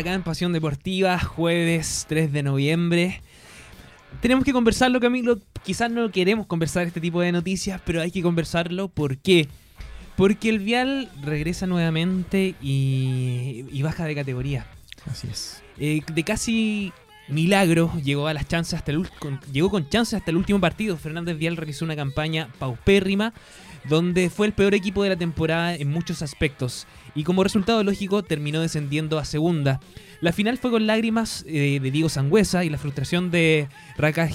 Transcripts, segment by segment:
Vuelta acá en Pasión Deportiva, jueves 3 de noviembre. Tenemos que conversarlo, Camilo. Quizás no queremos conversar este tipo de noticias, pero hay que conversarlo. ¿Por qué? Porque el Vial regresa nuevamente y, baja de categoría. Así es. Eh, de casi milagro llegó a las chances hasta el llegó con chances hasta el último partido. Fernández Vial realizó una campaña paupérrima donde fue el peor equipo de la temporada en muchos aspectos y como resultado lógico terminó descendiendo a segunda. La final fue con lágrimas eh, de Diego Sangüesa y la frustración de Raka,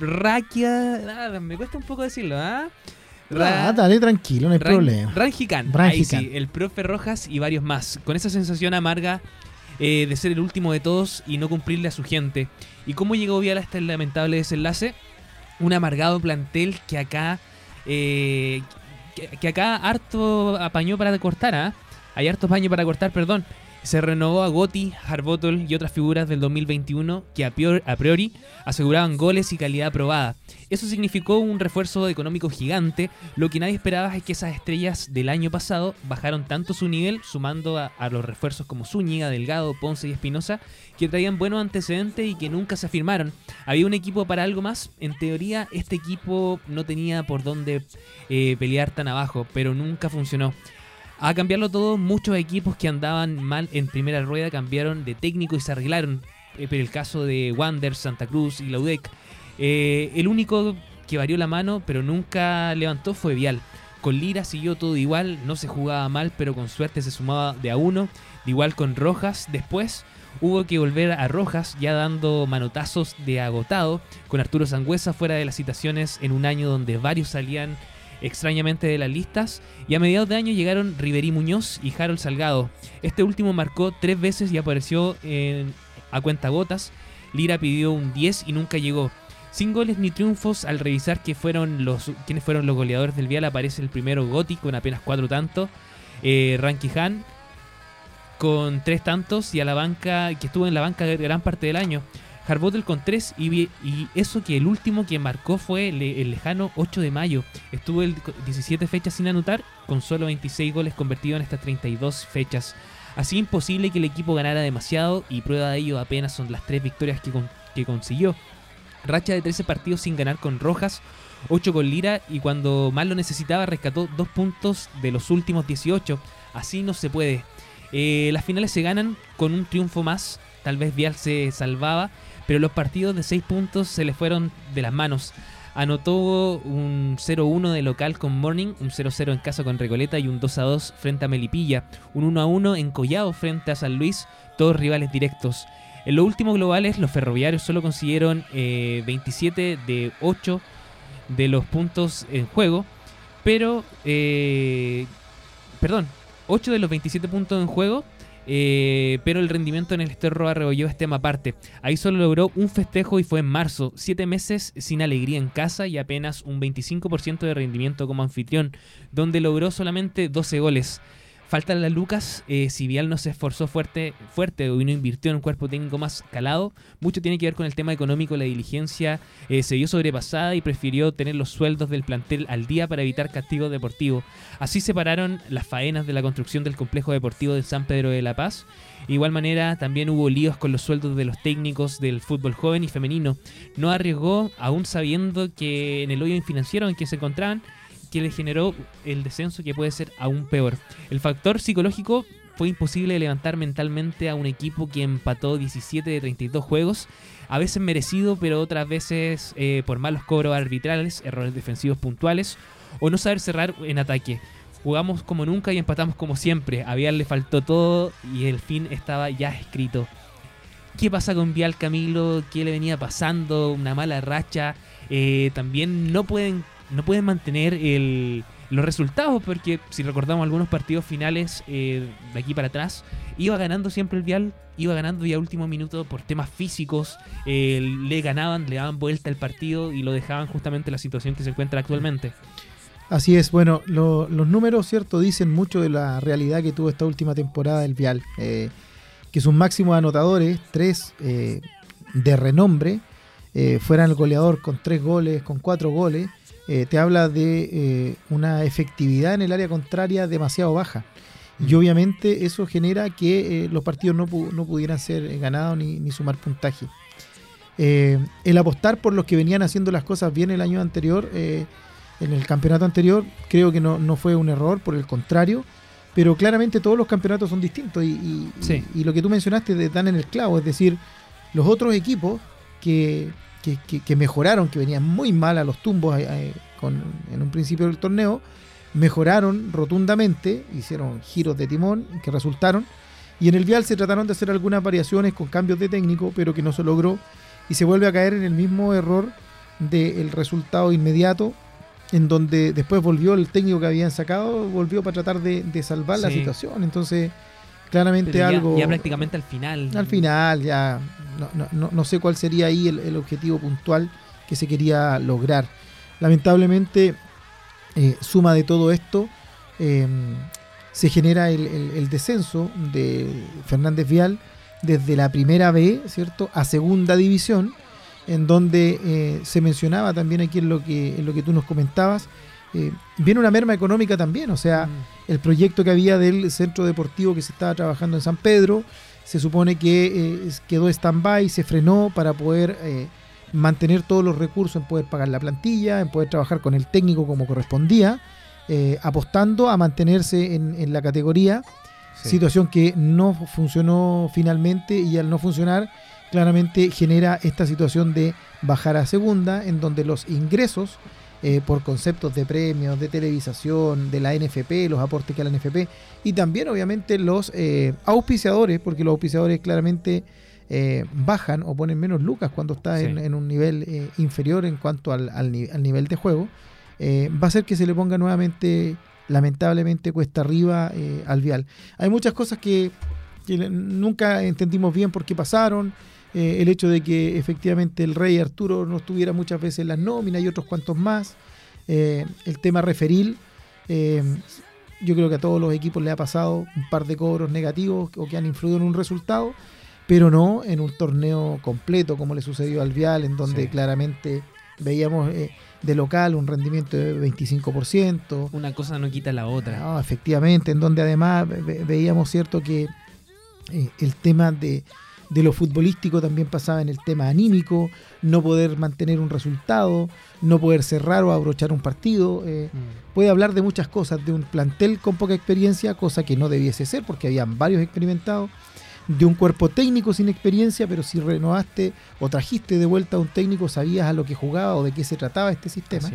Rakia... me cuesta un poco decirlo, ¿ah? ah dale, tranquilo, no hay problema. Ranjikan, ahí sí, el profe Rojas y varios más. Con esa sensación amarga eh, de ser el último de todos y no cumplirle a su gente. ¿Y cómo llegó Vial hasta el lamentable desenlace? Un amargado plantel que acá eh, que, acá harto apañó para cortar, ¿ah? Hay harto apaño para cortar, perdón. Se renovó a Gotti, Harbottle y otras figuras del 2021 que a priori aseguraban goles y calidad probada. Eso significó un refuerzo económico gigante. Lo que nadie esperaba es que esas estrellas del año pasado bajaron tanto su nivel, sumando a, los refuerzos como Zúñiga, Delgado, Ponce y Espinosa, que traían buenos antecedentes y que nunca se afirmaron. Había un equipo para algo más. En teoría, este equipo no tenía por dónde eh, pelear tan abajo, pero nunca funcionó. A cambiarlo todo, muchos equipos que andaban mal en primera rueda cambiaron de técnico y se arreglaron. Eh, pero el caso de Wander, Santa Cruz y Laudec. Eh, el único que varió la mano, pero nunca levantó, fue Vial. Con Lira siguió todo igual, no se jugaba mal, pero con suerte se sumaba de a uno. De igual con Rojas. Después hubo que volver a Rojas, ya dando manotazos de agotado, con Arturo Sangüesa fuera de las citaciones en un año donde varios salían extrañamente de las listas, y a mediados de año llegaron Riverí Muñoz y Harold Salgado. Este último marcó tres veces y apareció en, a cuentagotas. Lira pidió un 10 y nunca llegó. Sin goles ni triunfos, al revisar que fueron los, quiénes fueron los goleadores del Vial, aparece el primero Gotti con apenas cuatro tantos, eh, Han con tres tantos y a la banca, que estuvo en la banca gran parte del año. Harbottle con 3 y, eso que el último que marcó fue el, lejano 8 de mayo. Estuvo el 17 fechas sin anotar, con solo 26 goles convertidos en estas 32 fechas. Así imposible que el equipo ganara demasiado y prueba de ello apenas son las 3 victorias que, consiguió. Racha de 13 partidos sin ganar con Rojas, 8 con Lira y cuando más lo necesitaba rescató 2 puntos de los últimos 18. Así no se puede. Eh, las finales se ganan con un triunfo más. Tal vez Vial se salvaba pero los partidos de 6 puntos se le fueron de las manos. Anotó un 0-1 de local con Morning, un 0-0 en casa con Recoleta y un 2-2 frente a Melipilla, un 1-1 en Collao frente a San Luis, todos rivales directos. En los últimos globales, los ferroviarios solo consiguieron 27 eh, de 8 de los puntos en juego, pero, eh, perdón, 8 de los 27 puntos en juego, eh, pero el rendimiento en el Esterro Arrebolló es tema aparte. Ahí solo logró un festejo y fue en marzo. Siete meses sin alegría en casa y apenas un 25% de rendimiento como anfitrión, donde logró solamente 12 goles. Falta la Lucas, eh, si Vial no se esforzó fuerte, fuerte y no invirtió en un cuerpo técnico más calado, mucho tiene que ver con el tema económico, la diligencia eh, se vio sobrepasada y prefirió tener los sueldos del plantel al día para evitar castigo deportivo. Así separaron las faenas de la construcción del complejo deportivo de San Pedro de la Paz. De igual manera, también hubo líos con los sueldos de los técnicos del fútbol joven y femenino. No arriesgó, aún sabiendo que en el hoyo financiero en que se encontraban, que le generó el descenso que puede ser aún peor. El factor psicológico fue imposible levantar mentalmente a un equipo que empató 17 de 32 juegos, a veces merecido, pero otras veces eh, por malos cobros arbitrales, errores defensivos puntuales o no saber cerrar en ataque. Jugamos como nunca y empatamos como siempre. A Vial le faltó todo y el fin estaba ya escrito. ¿Qué pasa con Vial Camilo? ¿Qué le venía pasando? Una mala racha. Eh, también no pueden no pueden mantener el, los resultados, porque si recordamos algunos partidos finales eh, de aquí para atrás, iba ganando siempre el Vial, iba ganando ya último minuto por temas físicos, eh, le ganaban, le daban vuelta el partido y lo dejaban justamente en la situación que se encuentra actualmente. Así es, bueno, los números, ¿cierto? Dicen mucho de la realidad que tuvo esta última temporada el Vial, eh, que sus máximos anotadores, tres de renombre, fueran el goleador con tres goles, con cuatro goles, eh, te habla de eh, una efectividad en el área contraria demasiado baja. Y obviamente eso genera que eh, los partidos no, no, pudieran ser ganados ni, ni sumar puntaje. El apostar por los que venían haciendo las cosas bien el año anterior, en el campeonato anterior, creo que no, fue un error, por el contrario, pero claramente todos los campeonatos son distintos y, lo que tú mencionaste dan en el clavo, es decir, los otros equipos que, mejoraron, que venían muy mal a los tumbos eh, en un principio del torneo, mejoraron rotundamente, hicieron giros de timón que resultaron, y en el vial se trataron de hacer algunas variaciones con cambios de técnico, pero que no se logró y se vuelve a caer en el mismo error del resultado inmediato, en donde después volvió el técnico que habían sacado, volvió para tratar de, salvar la situación. Entonces, claramente algo... Ya prácticamente al final. Al final, ya no, sé cuál sería ahí el, objetivo puntual que se quería lograr. Lamentablemente, eh, suma de todo esto, em, se genera el, el, descenso de Fernández Vial desde la primera B, ¿cierto?, a segunda división, en donde eh, se mencionaba también aquí en lo que, en lo que tú nos comentabas, eh, viene una merma económica también, o sea, mm. el proyecto que había del centro deportivo que se estaba trabajando en San Pedro, se supone que eh, quedó stand-by, se frenó para poder mantener todos los recursos en poder pagar la plantilla, en poder trabajar con el técnico como correspondía, apostando a mantenerse en, en la categoría situación que no funcionó finalmente y al no funcionar claramente genera esta situación de bajar a segunda en donde los ingresos eh, por conceptos de premios, de televisación, de la NFP, los aportes que a la NFP y también obviamente los eh, auspiciadores, porque los auspiciadores claramente eh, bajan o ponen menos lucas cuando está en, un nivel inferior en cuanto al, al, nivel de juego, va a ser que se le ponga nuevamente lamentablemente cuesta arriba al vial. Hay muchas cosas que, nunca entendimos bien por qué pasaron. Eh, el hecho de que efectivamente el rey Arturo no estuviera muchas veces en las nóminas y otros cuantos más. Eh, el tema referil. yo creo que a todos los equipos le ha pasado un par de cobros negativos o que han influido en un resultado, pero no en un torneo completo como le sucedió al Vial, en donde claramente veíamos de local un rendimiento de 25%. Una cosa no quita la otra. No, efectivamente, en donde además veíamos cierto que eh, el tema de, lo futbolístico también pasaba en el tema anímico, no poder mantener un resultado, no poder cerrar o abrochar un partido. Eh, mm. Puede hablar de muchas cosas, de un plantel con poca experiencia, cosa que no debiese ser porque habían varios experimentados de un cuerpo técnico sin experiencia, pero si renovaste o trajiste de vuelta a un técnico, sabías a lo que jugaba o de qué se trataba este sistema.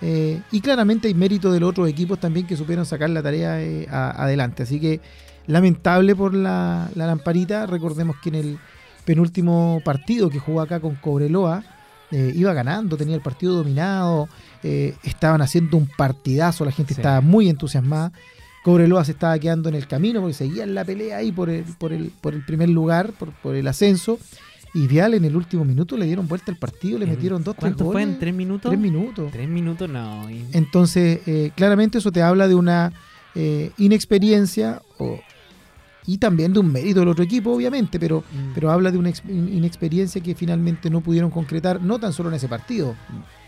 Eh, y claramente hay mérito de los otros equipos también que supieron sacar la tarea eh, adelante. Así que lamentable por la, lamparita. Recordemos que en el penúltimo partido que jugó acá con Cobreloa, eh, iba ganando, tenía el partido dominado, estaban haciendo un partidazo, la gente estaba muy entusiasmada Cobreloa se estaba quedando en el camino porque seguía en la pelea ahí por el, por el, por el primer lugar, por, el ascenso. Y Vial en el último minuto le dieron vuelta al partido, le metieron dos, tres goles. fue en tres minutos? Tres minutos. Tres minutos, no. Entonces, eh, claramente eso te habla de una eh, inexperiencia y también de un mérito del otro equipo, obviamente, pero, mm. pero habla de una inexperiencia que finalmente no pudieron concretar, no tan solo en ese partido,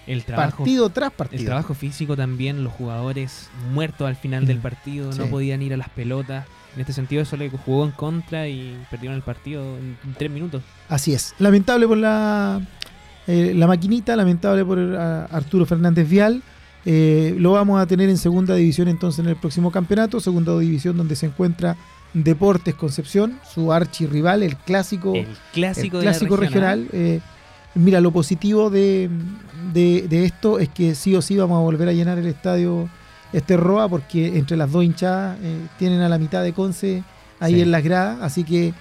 el trabajo, partido tras partido. El trabajo físico también, los jugadores muertos al final del mm. partido, no podían ir a las pelotas. En este sentido, eso le jugó en contra y perdieron el partido en, tres minutos. Así es. Lamentable por la, eh, la maquinita, lamentable por Arturo Fernández Vial. Eh, lo vamos a tener en segunda división entonces en el próximo campeonato, segunda división donde se encuentra Deportes Concepción, su archirrival, el clásico, el clásico, clásico regional. Eh, mira, lo positivo de, de, esto es que sí o sí vamos a volver a llenar el estadio este Roa porque entre las dos hinchadas eh, tienen a la mitad de Conce ahí en las gradas, así que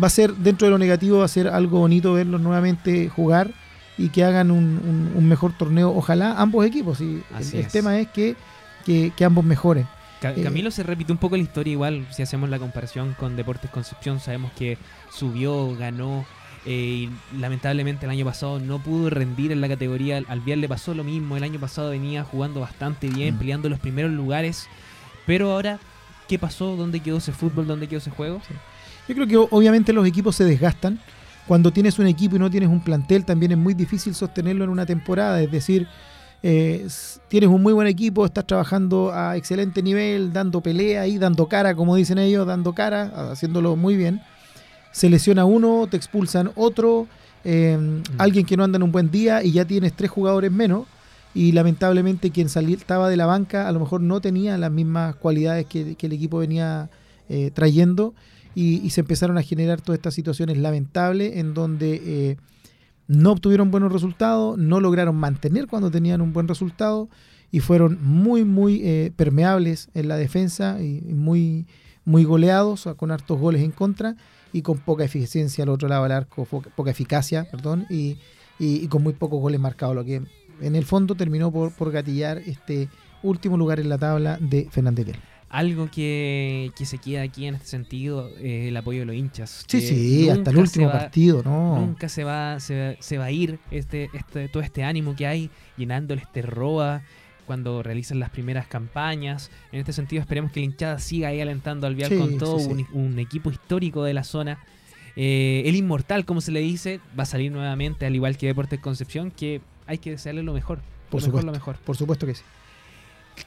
va a ser, dentro de lo negativo, va a ser algo bonito verlos nuevamente jugar y que hagan un, mejor torneo, ojalá ambos equipos, y el, tema es que, que, ambos mejoren. Eh, Camilo se repite un poco la historia igual, si hacemos la comparación con Deportes Concepción, sabemos que subió, ganó, eh, y lamentablemente el año pasado no pudo rendir en la categoría. Al Vial le pasó lo mismo. El año pasado venía jugando bastante bien, mm. peleando los primeros lugares. Pero ahora, ¿qué pasó? ¿Dónde quedó ese fútbol? ¿Dónde quedó ese juego? Yo creo que obviamente los equipos se desgastan. Cuando tienes un equipo y no tienes un plantel, también es muy difícil sostenerlo en una temporada. Es decir, eh, tienes un muy buen equipo, estás trabajando a excelente nivel, dando pelea y dando cara, como dicen ellos, dando cara, haciéndolo muy bien. Se lesiona uno, te expulsan otro, eh, mm. alguien que no anda en un buen día y ya tienes tres jugadores menos. Y lamentablemente quien estaba de la banca a lo mejor no tenía las mismas cualidades que, el equipo venía eh, trayendo. Y, se empezaron a generar todas estas situaciones lamentables en donde no obtuvieron buenos resultados, no lograron mantener cuando tenían un buen resultado y fueron muy, muy eh, permeables en la defensa y, muy, muy goleados, con hartos goles en contra y con poca eficiencia al otro lado del arco, poca eficacia, perdón, y, con muy pocos goles marcados, lo que en el fondo terminó por, por gatillar este último lugar en la tabla de Fernández algo que, se queda aquí en este sentido es el apoyo de los hinchas. Sí, sí, hasta el último partido, ¿no? Nunca se va, se, va a ir este, este, todo este ánimo que hay llenándole este roa cuando realizan las primeras campañas. En este sentido esperemos que la hinchada siga ahí alentando al Vial con todo un, equipo histórico de la zona. Eh, el inmortal, como se le dice, va a salir nuevamente, al igual que Deportes Concepción, que hay que desearle lo mejor. Por supuesto, lo mejor. Por supuesto que sí.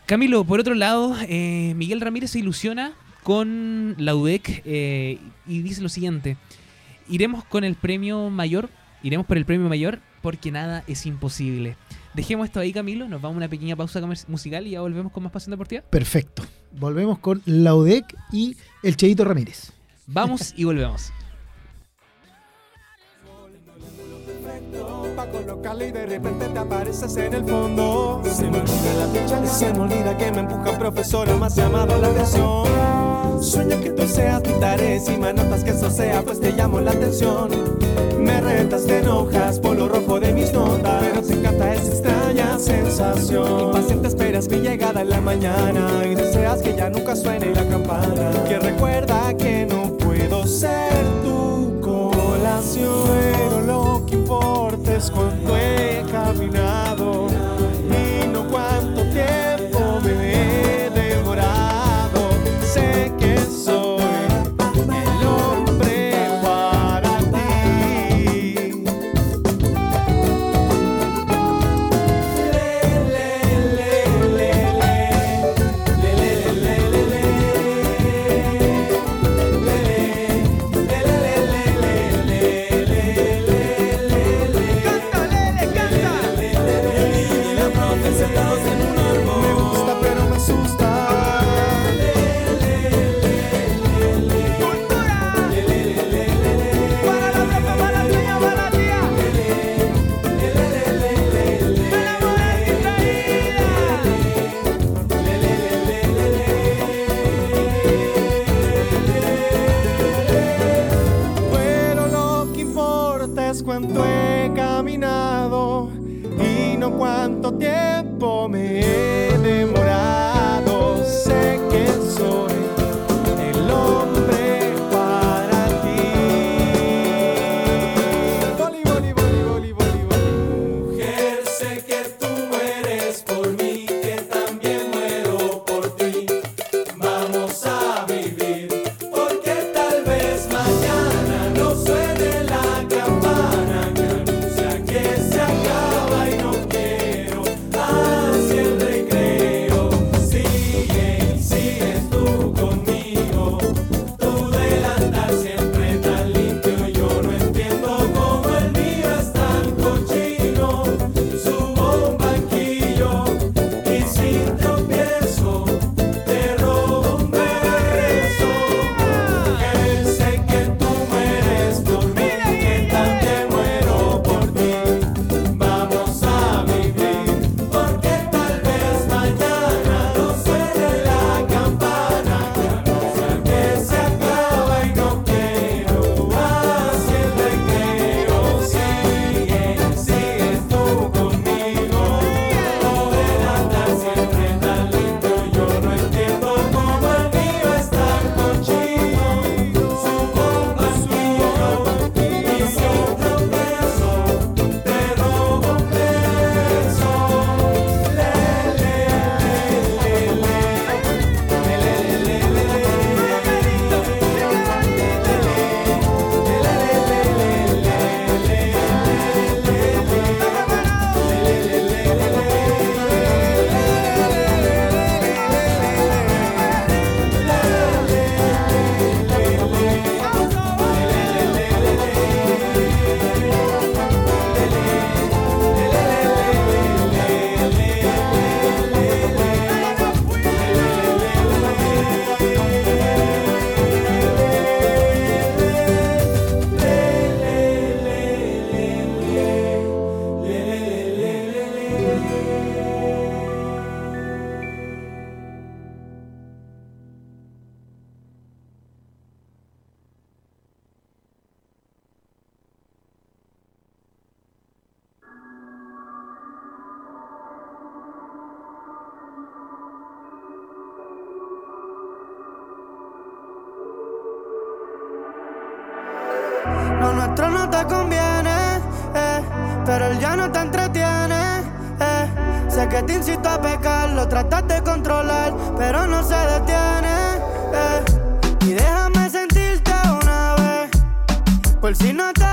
Camilo, por otro lado, eh, Miguel Ramírez se ilusiona con la UDEC eh, y dice lo siguiente: iremos con el premio mayor, iremos por el premio mayor porque nada es imposible. Dejemos esto ahí, Camilo, nos vamos a una pequeña pausa musical y ya volvemos con más Pasión Deportiva. Perfecto. Volvemos con la UDEC y el Cheito Ramírez. Vamos y volvemos. Y de repente te apareces en el fondo. Se me olvida la fecha y se me olvida que me empuja un profesor más llamado la atención. Sueño que tú seas mi tarea y me notas que eso sea, pues te llamo la atención. Me retas, te enojas por lo rojo de mis notas, pero te encanta esa extraña sensación. Impaciente esperas mi llegada en la mañana y deseas que ya nunca suene la campana. Que recuerda que no puedo ser tu colación, cuando he caminado otro no te conviene, eh, pero él ya no te entretiene. Eh. Sé que te incito a pecar, lo tratas de controlar, pero no se detiene. Eh. Y déjame sentirte una vez, por si no te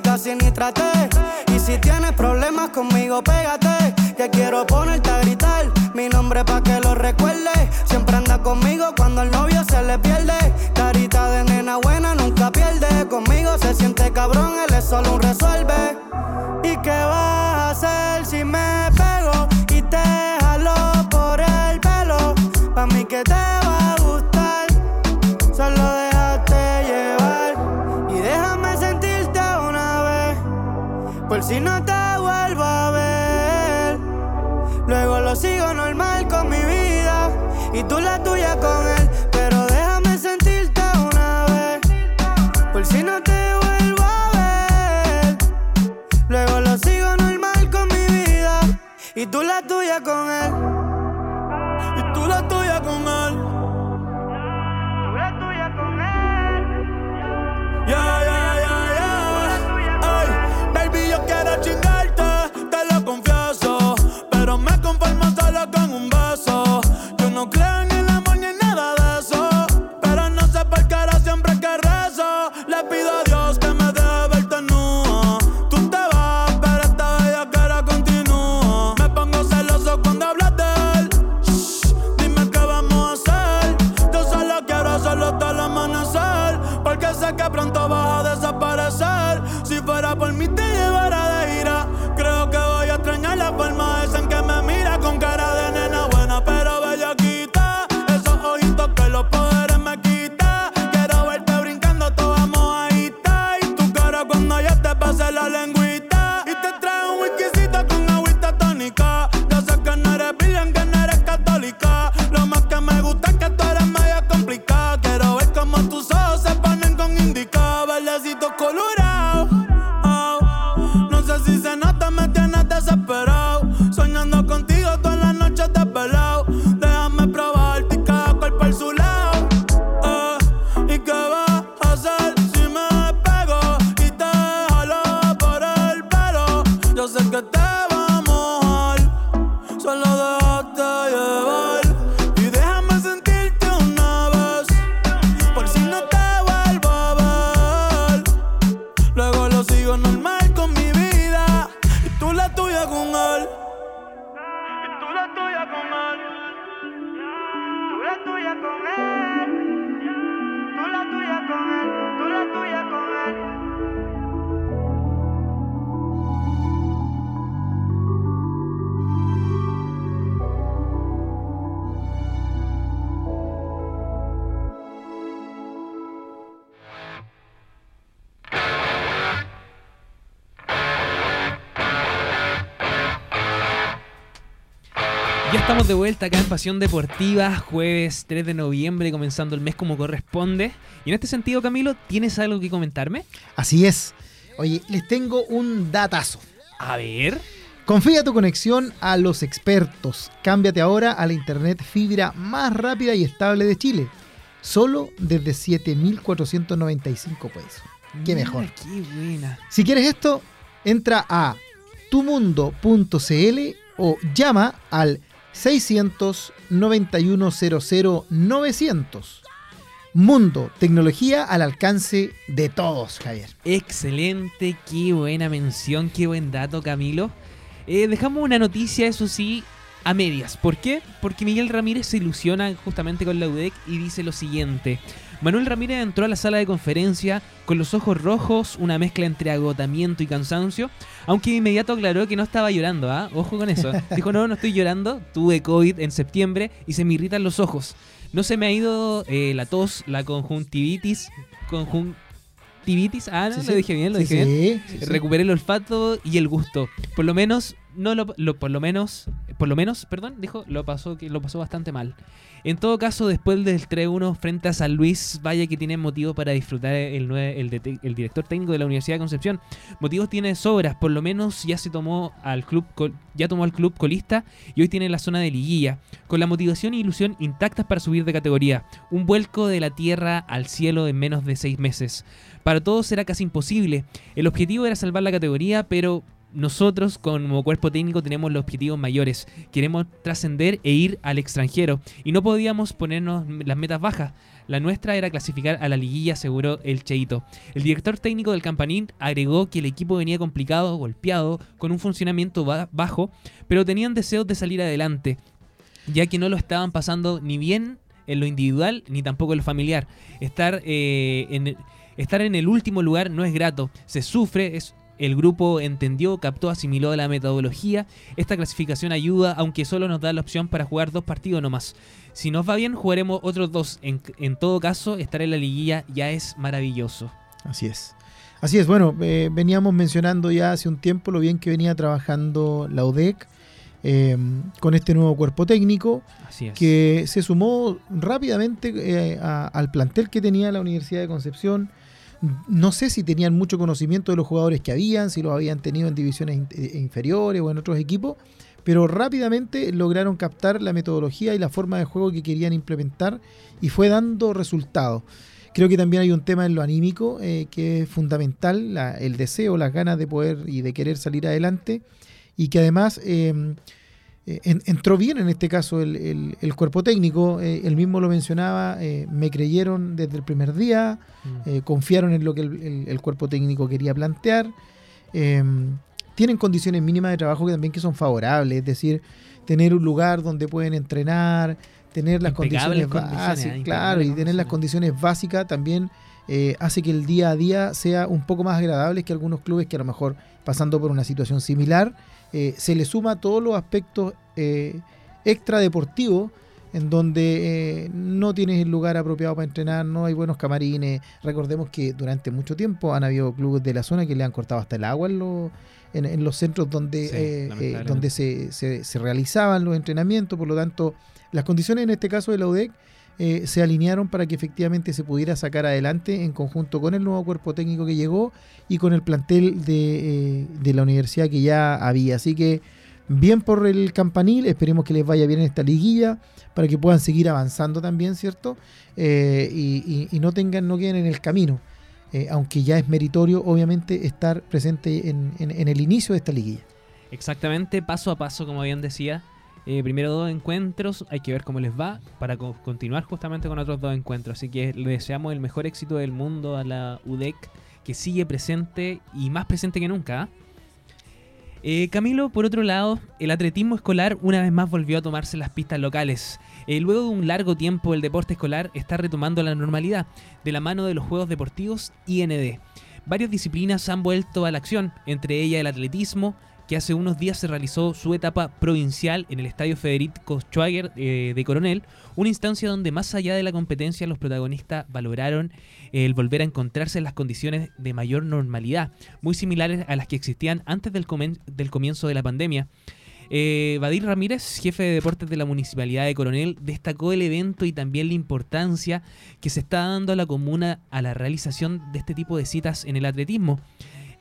casi ni traté. Y si tienes problemas conmigo, pégate. Que quiero ponerte a gritar mi nombre pa' que lo recuerde. Siempre anda conmigo cuando el novio se le pierde. Carita de nena buena nunca pierde. Conmigo se siente cabrón, él es solo un resuelve. ¿Y qué vas a hacer si me pego si no te vuelvo a ver. Luego lo sigo normal con mi vida y tú la tuya con él, pero déjame sentirte una vez, por si no te vuelvo a ver. Luego lo sigo normal con mi vida y tú la tuya con él. Estamos de vuelta acá en Pasión Deportiva, jueves 3 de noviembre, comenzando el mes como corresponde. Y en este sentido, Camilo, ¿tienes algo que comentarme? Así es. Oye, les tengo un datazo. A ver. Confía tu conexión a los expertos. Cámbiate ahora a la internet fibra más rápida y estable de Chile. Solo desde 7.495 pesos. Qué mejor. Qué buena. Si quieres esto, entra a tumundo.cl o llama al 600 9100 900. Mundo, tecnología al alcance de todos, Javier. Excelente, qué buena mención, qué buen dato, Camilo. Eh, dejamos una noticia, eso sí, a medias. ¿Por qué? Porque Miguel Ramírez se ilusiona justamente con la UDEC y dice lo siguiente. Manuel Ramírez entró a la sala de conferencia con los ojos rojos, una mezcla entre agotamiento y cansancio, aunque de inmediato aclaró que no estaba llorando, ¿ah? Ojo con eso. Dijo, no, no estoy llorando, tuve COVID en septiembre y se me irritan los ojos. No se me ha ido eh, la tos, la conjuntivitis, conjuntivitis, ah, no, Sí, lo dije bien, lo Sí, dije bien. sí, sí. Recuperé el olfato y el gusto. Por lo menos, no lo, lo- por lo menos por lo menos, perdón, dijo, lo pasó, que lo pasó bastante mal. En todo caso, después del 3-1 frente a San Luis, vaya que tiene motivo para disfrutar el, el, el, director técnico de la Universidad de Concepción. Motivos tiene sobras, por lo menos ya se tomó al club, ya tomó al club colista y hoy tiene la zona de liguilla, con la motivación e ilusión intactas para subir de categoría. Un vuelco de la tierra al cielo en menos de seis meses. Para todos era casi imposible. El objetivo era salvar la categoría, pero nosotros como cuerpo técnico tenemos los objetivos mayores. Queremos trascender e ir al extranjero. Y no podíamos ponernos las metas bajas. La nuestra era clasificar a la liguilla, aseguró el Cheito. El director técnico del Campanín agregó que el equipo venía complicado, golpeado, con un funcionamiento bajo, pero tenían deseos de salir adelante, ya que no lo estaban pasando ni bien en lo individual ni tampoco en lo familiar. Estar, eh, en, estar en el último lugar no es grato, se sufre, es el grupo entendió, captó, asimiló la metodología. Esta clasificación ayuda, aunque solo nos da la opción para jugar dos partidos nomás. Si nos va bien, jugaremos otros dos. En, todo caso, estar en la liguilla ya es maravilloso. Así es. Así es, bueno, eh, veníamos mencionando ya hace un tiempo lo bien que venía trabajando la UDEC em, con este nuevo cuerpo técnico que se sumó rápidamente eh, al plantel que tenía la Universidad de Concepción no sé si tenían mucho conocimiento de los jugadores que habían, si los habían tenido en divisiones eh, inferiores o en otros equipos, pero rápidamente lograron captar la metodología y la forma de juego que querían implementar y fue dando resultados. Creo que también hay un tema en lo anímico eh, que es fundamental, el deseo, las ganas de poder y de querer salir adelante y que además eh, eh, entró bien en este caso el, cuerpo técnico, eh, él mismo lo mencionaba, eh, me creyeron desde el primer día, mm. confiaron en lo que el, cuerpo técnico quería plantear, tienen condiciones mínimas de trabajo que también que son favorables, es decir, tener un lugar donde pueden entrenar, tener las condiciones, básicas, claro, y tener las condiciones básicas también hace que el día a día sea un poco más agradable que algunos clubes que a lo mejor pasando por una situación similar, eh, se le suma todos los aspectos eh, extradeportivos en donde eh, no tienes el lugar apropiado para entrenar, no hay buenos camarines. Recordemos que durante mucho tiempo han habido clubes de la zona que le han cortado hasta el agua en, los centros donde, donde se, se, realizaban los entrenamientos, por lo tanto, las condiciones en este caso de la UDEC eh, se alinearon para que efectivamente se pudiera sacar adelante en conjunto con el nuevo cuerpo técnico que llegó y con el plantel de, eh, la universidad que ya había. Así que bien por el campanil, esperemos que les vaya bien en esta liguilla para que puedan seguir avanzando también, ¿cierto? Eh, y, no tengan, no queden en el camino. aunque ya es meritorio, obviamente, estar presente en, en el inicio de esta liguilla. Exactamente, paso a paso, como bien decía, eh, primero dos encuentros, hay que ver cómo les va para continuar justamente con otros dos encuentros. Así que le deseamos el mejor éxito del mundo a la UDEC, que sigue presente y más presente que nunca. ¿ah? Eh, Camilo, por otro lado, el atletismo escolar una vez más volvió a tomarse las pistas locales. Eh, luego de un largo tiempo, el deporte escolar está retomando la normalidad de la mano de los Juegos Deportivos IND. Varias disciplinas han vuelto a la acción, entre ellas el atletismo, que hace unos días se realizó su etapa provincial en el Estadio Federico Schwager eh, de Coronel, una instancia donde más allá de la competencia los protagonistas valoraron el volver a encontrarse en las condiciones de mayor normalidad, muy similares a las que existían antes del, comienzo de la pandemia. Eh, Badir Ramírez, jefe de deportes de la Municipalidad de Coronel, destacó el evento y también la importancia que se está dando a la comuna a la realización de este tipo de citas en el atletismo.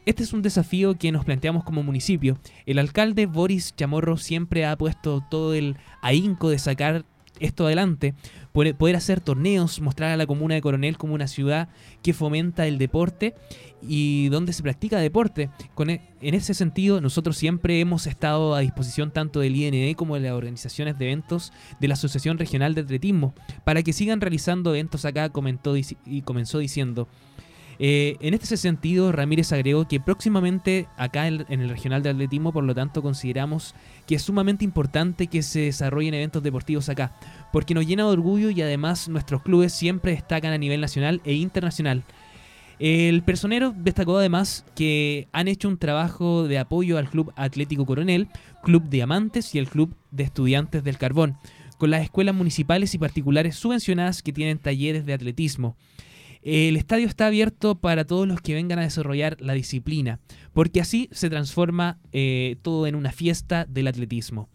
Este es un desafío que nos planteamos como municipio. El alcalde Boris Chamorro siempre ha puesto todo el ahínco de sacar esto adelante, poder hacer torneos, mostrar a la comuna de Coronel como una ciudad que fomenta el deporte y donde se practica deporte. E, en ese sentido, nosotros siempre hemos estado a disposición tanto del IND como de las organizaciones de eventos de la Asociación Regional de Atletismo para que sigan realizando eventos acá, comentó y comenzó diciendo. Eh, en este sentido, Ramírez agregó que próximamente acá en, el regional de atletismo, por lo tanto, consideramos que es sumamente importante que se desarrollen eventos deportivos acá, porque nos llena de orgullo y además nuestros clubes siempre destacan a nivel nacional e internacional. El personero destacó además que han hecho un trabajo de apoyo al Club Atlético Coronel, Club Diamantes y el Club de Estudiantes del Carbón, con las escuelas municipales y particulares subvencionadas que tienen talleres de atletismo. El estadio está abierto para todos los que vengan a desarrollar la disciplina, porque así se transforma eh, todo en una fiesta del atletismo.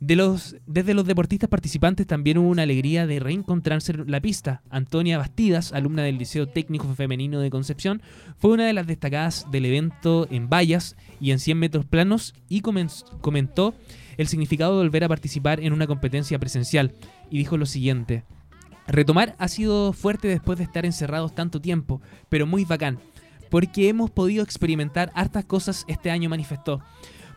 De los, desde los deportistas participantes también hubo una alegría de reencontrarse en la pista. Antonia Bastidas, alumna del Liceo Técnico Femenino de Concepción, fue una de las destacadas del evento en vallas y en 100 metros planos y comentó el significado de volver a participar en una competencia presencial y dijo lo siguiente. Retomar ha sido fuerte después de estar encerrados tanto tiempo, pero muy bacán, porque hemos podido experimentar hartas cosas este año, manifestó.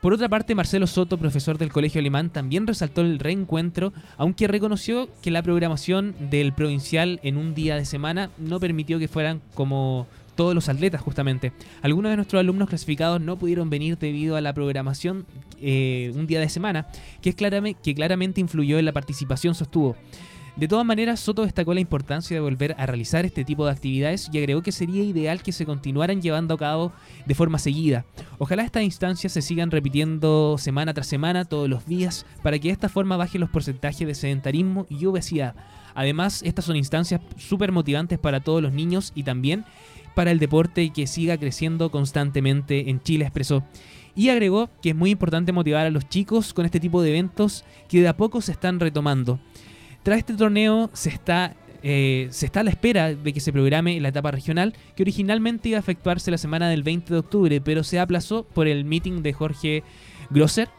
Por otra parte, Marcelo Soto, profesor del Colegio Alemán, también resaltó el reencuentro, aunque reconoció que la programación del provincial en un día de semana no permitió que fueran como todos los atletas justamente. Algunos de nuestros alumnos clasificados no pudieron venir debido a la programación eh, un día de semana, que, es claramente, que claramente influyó en la participación, sostuvo. De todas maneras, Soto destacó la importancia de volver a realizar este tipo de actividades y agregó que sería ideal que se continuaran llevando a cabo de forma seguida. Ojalá estas instancias se sigan repitiendo semana tras semana, todos los días, para que de esta forma baje los porcentajes de sedentarismo y obesidad. Además, estas son instancias súper motivantes para todos los niños y también para el deporte que siga creciendo constantemente en Chile, expresó. Y agregó que es muy importante motivar a los chicos con este tipo de eventos que de a poco se están retomando. Tras este torneo se está, eh, se está a la espera de que se programe la etapa regional, que originalmente iba a efectuarse la semana del 20 de octubre, pero se aplazó por el meeting de Jorge Grosser,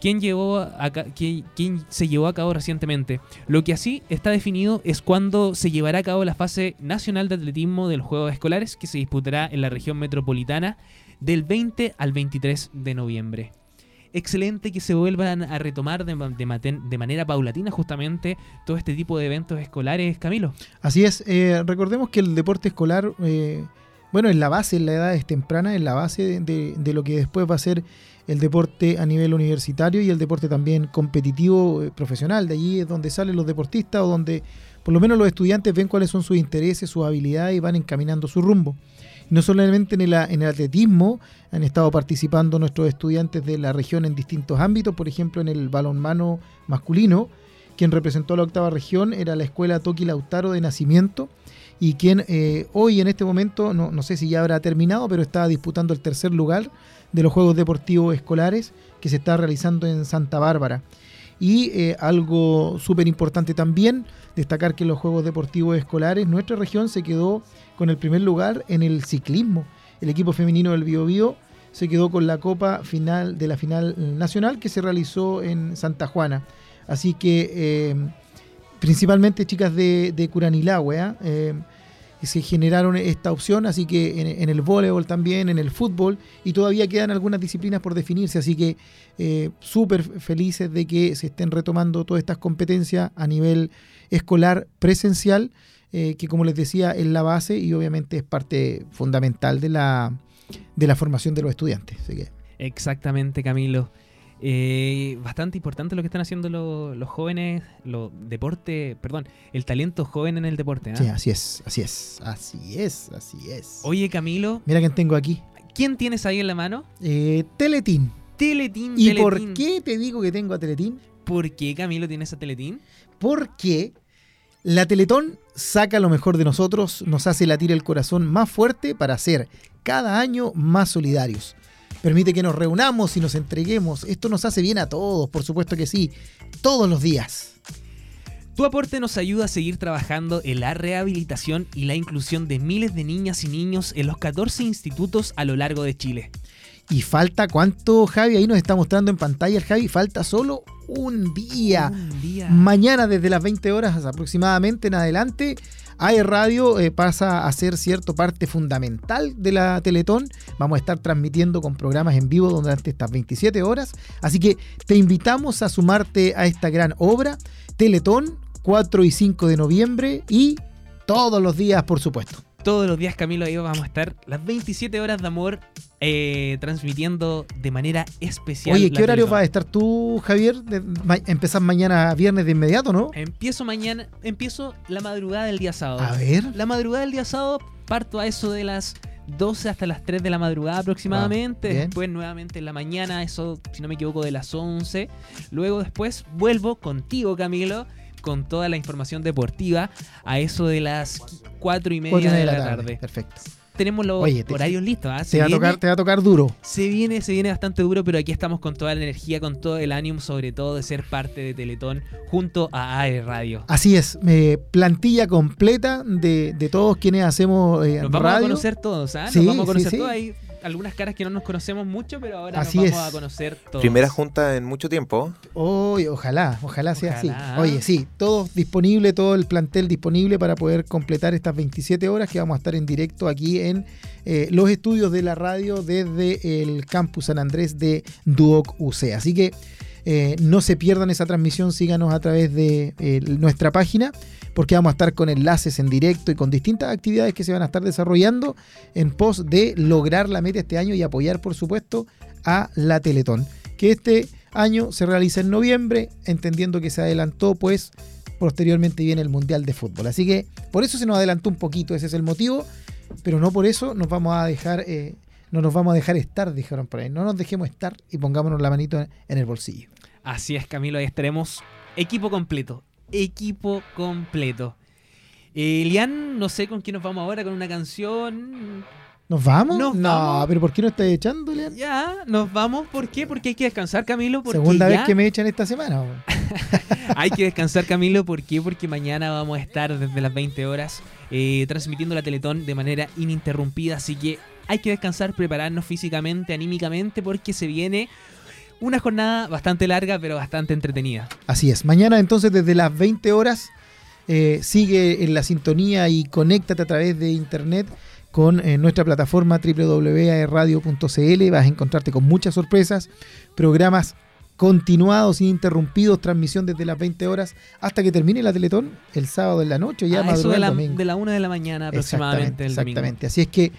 quien, llevó a, quien, se llevó a cabo recientemente. Lo que así está definido es cuando se llevará a cabo la fase nacional de atletismo de los Juegos Escolares, que se disputará en la región metropolitana del 20 al 23 de noviembre excelente que se vuelvan a retomar de, de, manera paulatina justamente todo este tipo de eventos escolares, Camilo. Así es, eh, recordemos que el deporte escolar, eh, bueno, en la base, en la edad es temprana, en la base de, lo que después va a ser el deporte a nivel universitario y el deporte también competitivo eh, profesional. De allí es donde salen los deportistas o donde por lo menos los estudiantes ven cuáles son sus intereses, sus habilidades y van encaminando su rumbo. No solamente en el, atletismo han estado participando nuestros estudiantes de la región en distintos ámbitos, por ejemplo en el balonmano masculino, quien representó a la octava región era la escuela Toki Lautaro de nacimiento y quien eh, hoy en este momento, no, no sé si ya habrá terminado, pero está disputando el tercer lugar de los Juegos Deportivos Escolares que se está realizando en Santa Bárbara. Y eh, algo súper importante también, destacar que en los Juegos Deportivos Escolares nuestra región se quedó con el primer lugar en el ciclismo. El equipo femenino del Bio, se quedó con la copa final de la final nacional que se realizó en Santa Juana. Así que eh, principalmente chicas de, de Curanilagüe, ¿eh? se generaron esta opción, así que en, el voleibol también, en el fútbol, y todavía quedan algunas disciplinas por definirse, así que eh, súper felices de que se estén retomando todas estas competencias a nivel escolar presencial, eh, que como les decía es la base y obviamente es parte fundamental de la, de la formación de los estudiantes. Exactamente, Camilo. Eh, bastante importante lo que están haciendo los jóvenes, los deporte, perdón, el talento joven en el deporte. ¿ah? Sí, así es, así es, así es, así es. Oye, Camilo. Mira quién tengo aquí. ¿Quién tienes ahí en la mano? Eh, Teletín. Teletín, ¿Y por qué te digo que tengo a Teletín? ¿Por qué, Camilo, tienes a Teletín? Porque la Teletón saca lo mejor de nosotros, nos hace latir el corazón más fuerte para ser cada año más solidarios permite que nos reunamos y nos entreguemos. Esto nos hace bien a todos, por supuesto que sí, todos los días. Tu aporte nos ayuda a seguir trabajando en la rehabilitación y la inclusión de miles de niñas y niños en los 14 institutos a lo largo de Chile. Y falta cuánto, Javi, ahí nos está mostrando en pantalla el Javi, falta solo un día. Un día. Mañana desde las 20 horas aproximadamente en adelante AE Radio eh, pasa a ser cierto parte fundamental de la Teletón. Vamos a estar transmitiendo con programas en vivo durante estas 27 horas. Así que te invitamos a sumarte a esta gran obra. Teletón, 4 y 5 de noviembre y todos los días, por supuesto. Todos los días, Camilo, ahí vamos a estar las 27 horas de amor eh, transmitiendo de manera especial. Oye, ¿qué horario vas a estar tú, Javier? Empezás mañana viernes de inmediato, ¿no? Empiezo mañana, empiezo la madrugada del día sábado. A ver. La madrugada del día sábado parto a eso de las 12 hasta las 3 de la madrugada aproximadamente. Ah, después nuevamente en la mañana, eso si no me equivoco de las 11. Luego después vuelvo contigo, Camilo con toda la información deportiva a eso de las 4 y media de, la, tarde. Perfecto. tenemos los Oye, te- horarios listos. ¿ah? Se Te va, a viene- tocar, te va a tocar duro. Se viene, se viene bastante duro, pero aquí estamos con toda la energía, con todo el ánimo, sobre todo de ser parte de Teletón junto a AE Radio. Así es, eh, plantilla completa de, de todos quienes hacemos eh, Nos vamos radio. a conocer todos, ¿ah? Nos Sí, vamos a conocer sí, sí. todos. Hay algunas caras que no nos conocemos mucho, pero ahora Así nos vamos es. a conocer todos. Primera junta en mucho tiempo. Oy, ojalá, ojalá sea Ojalá. así. Oye, sí, todo disponible, todo el plantel disponible para poder completar estas 27 horas que vamos a estar en directo aquí en eh, los estudios de la radio desde el campus San Andrés de Duoc UC. Así que eh, no se pierdan esa transmisión, síganos a través de eh, nuestra página porque vamos a estar con enlaces en directo y con distintas actividades que se van a estar desarrollando en pos de lograr la meta este año y apoyar, por supuesto, a la Teletón. Que este año se realiza en noviembre, entendiendo que se adelantó, pues posteriormente viene el Mundial de Fútbol. Así que por eso se nos adelantó un poquito, ese es el motivo, pero no por eso nos vamos a dejar, eh, no nos vamos a dejar estar, dijeron por ahí. No nos dejemos estar y pongámonos la manito en el bolsillo. Así es, Camilo, ahí estaremos equipo completo. Equipo completo. Eh, Elian, no sé con quién nos vamos ahora, con una canción. ¿Nos vamos? Nos no, vamos. pero ¿por qué no estás echando, Leandro? Ya, nos vamos. ¿Por qué? Porque hay que descansar, Camilo. Porque Segunda ya vez que me echan esta semana. Hay que descansar, Camilo. ¿Por qué? Porque mañana vamos a estar desde las 20 horas eh, transmitiendo la Teletón de manera ininterrumpida. Así que hay que descansar, prepararnos físicamente, anímicamente, porque se viene una jornada bastante larga, pero bastante entretenida. Así es. Mañana entonces desde las 20 horas eh, sigue en la sintonía y conéctate a través de internet con eh, nuestra plataforma www.radio.cl. Vas a encontrarte con muchas sorpresas, programas continuados, ininterrumpidos, transmisión desde las 20 horas hasta que termine la Teletón el sábado en la noche, ya Ah, madrugada de el la, domingo. de la una de la mañana aproximadamente exactamente. Así es que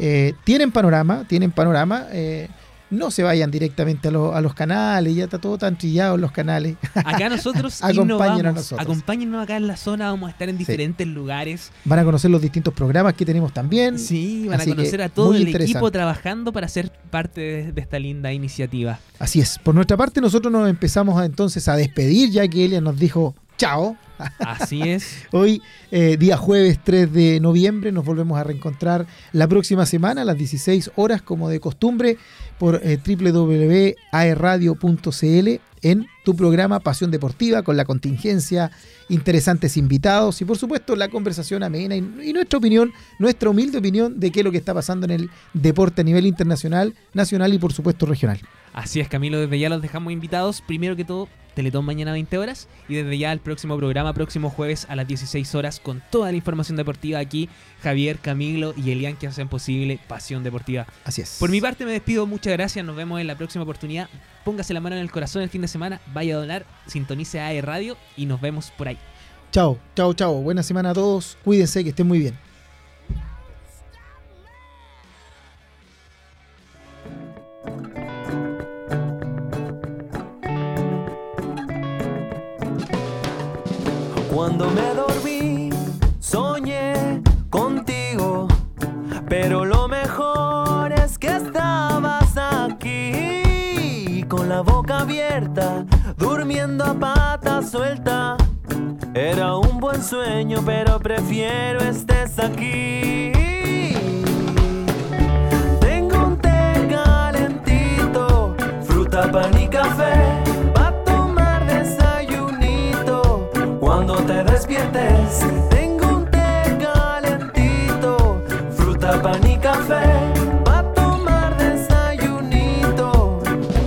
eh, tienen panorama, tienen panorama. eh, no se vayan directamente a, lo- a los canales, ya está todo tan trillado en los canales. Acá nosotros Acompáñenos innovamos. a nosotros. Acompáñennos acá en la zona, vamos a estar en diferentes lugares. Van a conocer los distintos programas que tenemos también. Sí, van a Así conocer a todo el equipo trabajando para ser parte de, de esta linda iniciativa. Así es. Por nuestra parte, nosotros nos empezamos a, entonces a despedir, ya que Elia nos dijo chao. Así es. Hoy, eh, día jueves 3 de noviembre, nos volvemos a reencontrar la próxima semana a las 16 horas, como de costumbre, por eh, www.aerradio.cl en tu programa Pasión Deportiva, con la contingencia, interesantes invitados y, por supuesto, la conversación amena y, y nuestra opinión, nuestra humilde opinión de qué es lo que está pasando en el deporte a nivel internacional, nacional y, por supuesto, regional. Así es, Camilo, desde ya los dejamos invitados. Primero que todo, Teletón mañana a 20 horas y desde ya el próximo programa, próximo jueves a las 16 horas, con toda la información deportiva aquí, Javier, Camilo y Elian que hacen posible Pasión Deportiva. Así es. Por mi parte me despido, muchas gracias, nos vemos en la próxima oportunidad. Póngase la mano en el corazón el fin de semana, vaya a donar, sintonice AE Radio y nos vemos por ahí. Chao, chao, chao. Buena semana a todos. Cuídense, que estén muy bien. Cuando me dormí, soñé contigo, pero lo mejor es que estabas aquí, con la boca abierta, durmiendo a pata suelta. Era un buen sueño, pero prefiero estés aquí. Tengo un té calentito, fruta, pan y café, pa' tomar desayunito.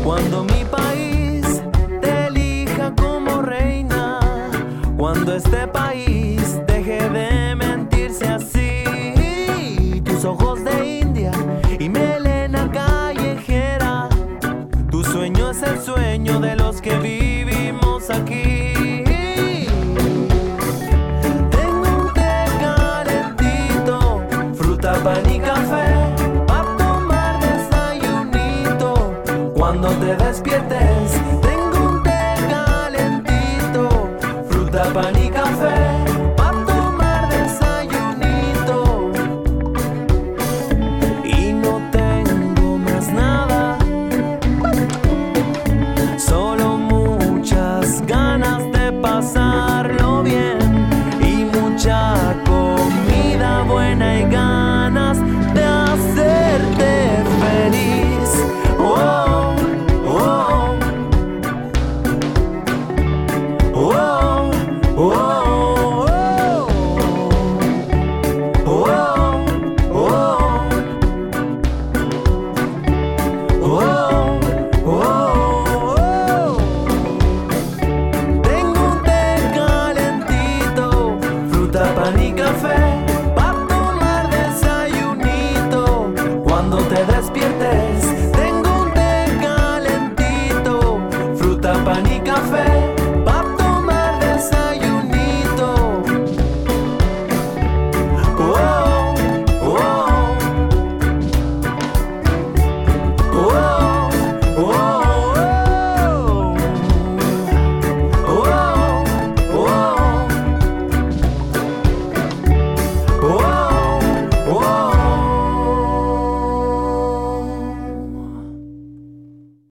Cuando mi país te elija como reina, cuando este